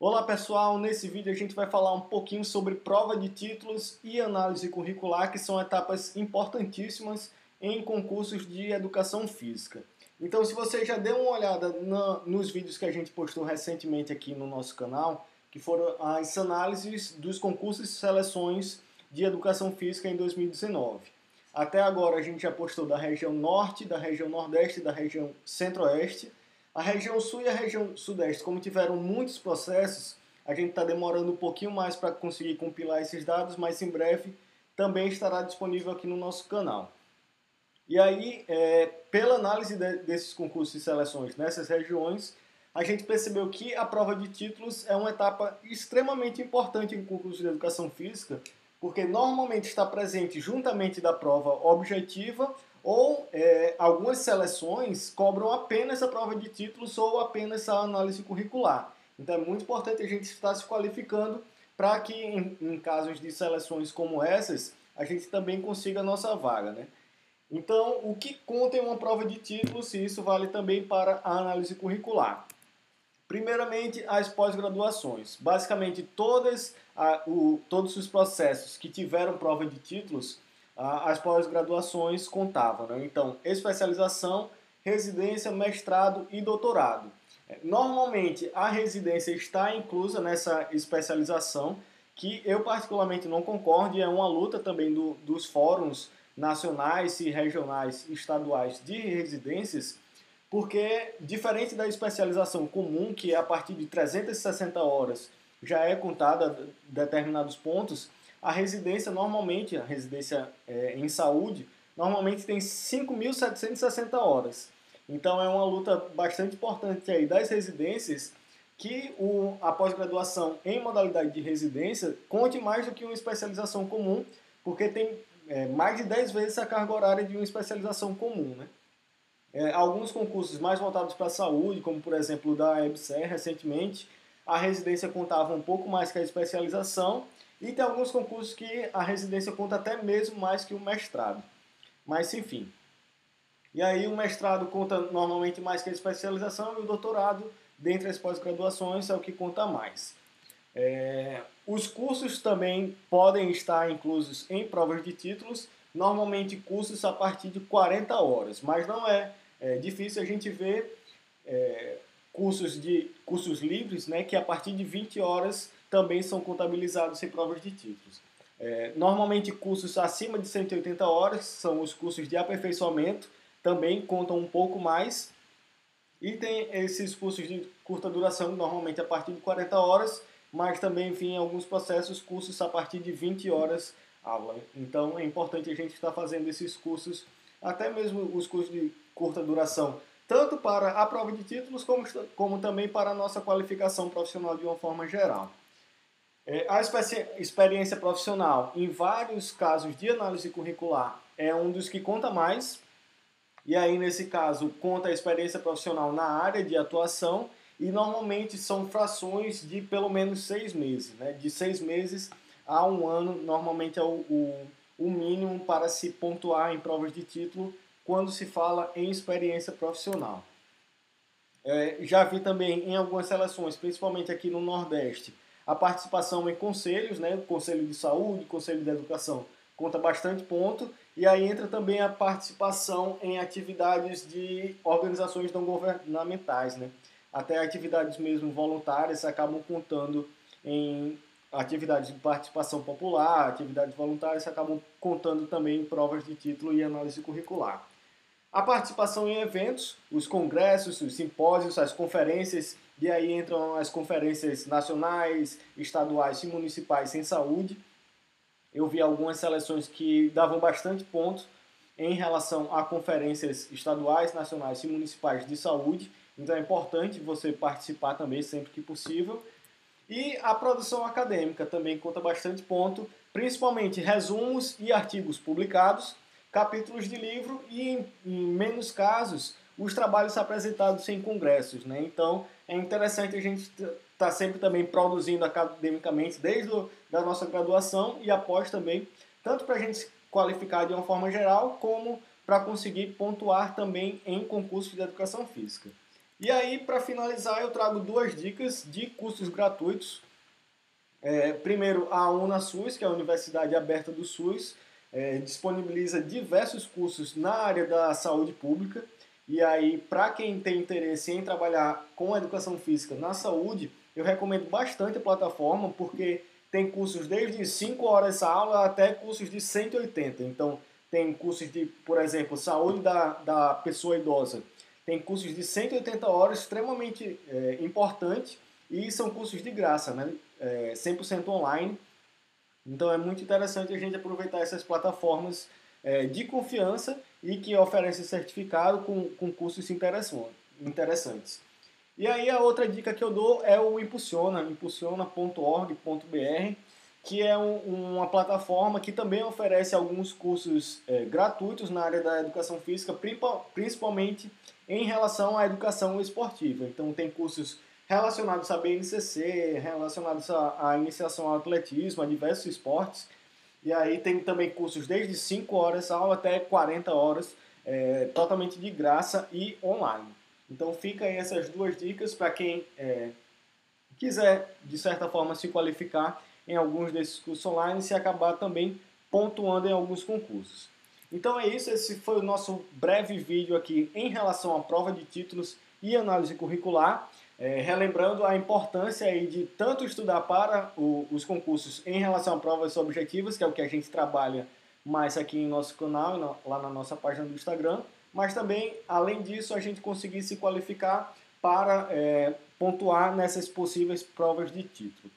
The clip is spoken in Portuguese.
Olá pessoal, nesse vídeo a gente vai falar um pouquinho sobre prova de títulos e análise curricular, que são etapas importantíssimas em concursos de educação física. Então, se você já deu uma olhada nos vídeos que a gente postou recentemente aqui no nosso canal, que foram as análises dos concursos e seleções de educação física em 2019. Até agora a gente já postou da região norte, da região nordeste, da região centro-oeste a região sul e a região sudeste, como tiveram muitos processos, a gente está demorando um pouquinho mais para conseguir compilar esses dados, mas em breve também estará disponível aqui no nosso canal. E aí, é, pela análise de, desses concursos e seleções nessas regiões, a gente percebeu que a prova de títulos é uma etapa extremamente importante em concurso de educação física, porque normalmente está presente juntamente da prova objetiva ou é, algumas seleções cobram apenas a prova de títulos ou apenas a análise curricular. Então é muito importante a gente estar se qualificando para que em, em, casos de seleções como essas a gente também consiga a nossa vaga, né? Então, o que conta em uma prova de títulos, e isso vale também para a análise curricular. Primeiramente, as pós-graduações. Basicamente, todas, a, o, todos os processos que tiveram prova de títulos as pós-graduações contavam. Né? Então, especialização, residência, mestrado e doutorado. É, normalmente, a residência está inclusa nessa especialização, que eu particularmente não concordo, e é uma luta também do, dos fóruns nacionais e regionais estaduais de residências, porque, diferente da especialização comum, que a partir de 360 horas já é contada determinados pontos, a residência normalmente, a residência é, em saúde, normalmente tem 5.760 horas. Então é uma luta bastante importante aí das residências que o, a pós-graduação em modalidade de residência conte mais do que uma especialização comum, porque tem é, mais de 10 vezes a carga horária de uma especialização comum. Né? É, alguns concursos mais voltados para a saúde, como por exemplo da EBSER recentemente, a residência contava um pouco mais que a especialização, e tem alguns concursos que a residência conta até mesmo mais que o mestrado. Mas enfim. E aí o mestrado conta normalmente mais que a especialização e o doutorado, dentre as pós-graduações, é o que conta mais. É, os cursos também podem estar inclusos em provas de títulos, normalmente cursos a partir de 40 horas, mas não é, é difícil a gente ver é, cursos, de, cursos livres né, que a partir de 20 horas também são contabilizados em provas de títulos. É, normalmente, cursos acima de 180 horas são os cursos de aperfeiçoamento, também contam um pouco mais. E tem esses cursos de curta duração, normalmente a partir de 40 horas, mas também, enfim, em alguns processos, cursos a partir de 20 horas aula. Então, é importante a gente estar fazendo esses cursos, até mesmo os cursos de curta duração, tanto para a prova de títulos, como, como também para a nossa qualificação profissional de uma forma geral. É, a experiência profissional, em vários casos de análise curricular, é um dos que conta mais. E aí, nesse caso, conta a experiência profissional na área de atuação e normalmente são frações de pelo menos seis meses. Né? De seis meses a um ano, normalmente é o, o, o mínimo para se pontuar em provas de título quando se fala em experiência profissional. É, já vi também em algumas seleções, principalmente aqui no Nordeste, a participação em conselhos, né, Conselho de Saúde, Conselho de Educação, conta bastante ponto. E aí entra também a participação em atividades de organizações não governamentais, né? Até atividades mesmo voluntárias acabam contando em atividades de participação popular, atividades voluntárias acabam contando também em provas de título e análise curricular. A participação em eventos, os congressos, os simpósios, as conferências, e aí entram as conferências nacionais, estaduais e municipais em saúde. Eu vi algumas seleções que davam bastante pontos em relação a conferências estaduais, nacionais e municipais de saúde. Então é importante você participar também sempre que possível. E a produção acadêmica também conta bastante ponto, principalmente resumos e artigos publicados capítulos de livro e, em menos casos, os trabalhos apresentados em congressos. Né? Então, é interessante a gente estar tá sempre também produzindo academicamente, desde a nossa graduação e após também, tanto para a gente se qualificar de uma forma geral, como para conseguir pontuar também em concursos de educação física. E aí, para finalizar, eu trago duas dicas de cursos gratuitos. É, primeiro, a UnaSUS, que é a Universidade Aberta do SUS, é, disponibiliza diversos cursos na área da saúde pública. E aí, para quem tem interesse em trabalhar com educação física na saúde, eu recomendo bastante a plataforma, porque tem cursos desde 5 horas a aula até cursos de 180. Então, tem cursos de, por exemplo, saúde da, da pessoa idosa. Tem cursos de 180 horas extremamente é, importantes e são cursos de graça, né? É, 100% online. Então é muito interessante a gente aproveitar essas plataformas é, de confiança e que oferecem certificado com, com cursos interessantes. E aí a outra dica que eu dou é o Impulsiona, impulsiona.org.br que é um, uma plataforma que também oferece alguns cursos é, gratuitos na área da educação física, principalmente em relação à educação esportiva. Então, tem cursos relacionados à BNCC, relacionados à, à iniciação ao atletismo, a diversos esportes. E aí tem também cursos desde 5 horas aula até 40 horas, é, totalmente de graça e online. Então fica aí essas duas dicas para quem é, quiser, de certa forma, se qualificar em alguns desses cursos online e acabar também pontuando em alguns concursos. Então é isso, esse foi o nosso breve vídeo aqui em relação à prova de títulos e análise curricular, é, relembrando a importância aí de tanto estudar para o, os concursos em relação a provas objetivas, que é o que a gente trabalha mais aqui em nosso canal, lá na nossa página do Instagram, mas também, além disso, a gente conseguir se qualificar para é, pontuar nessas possíveis provas de título.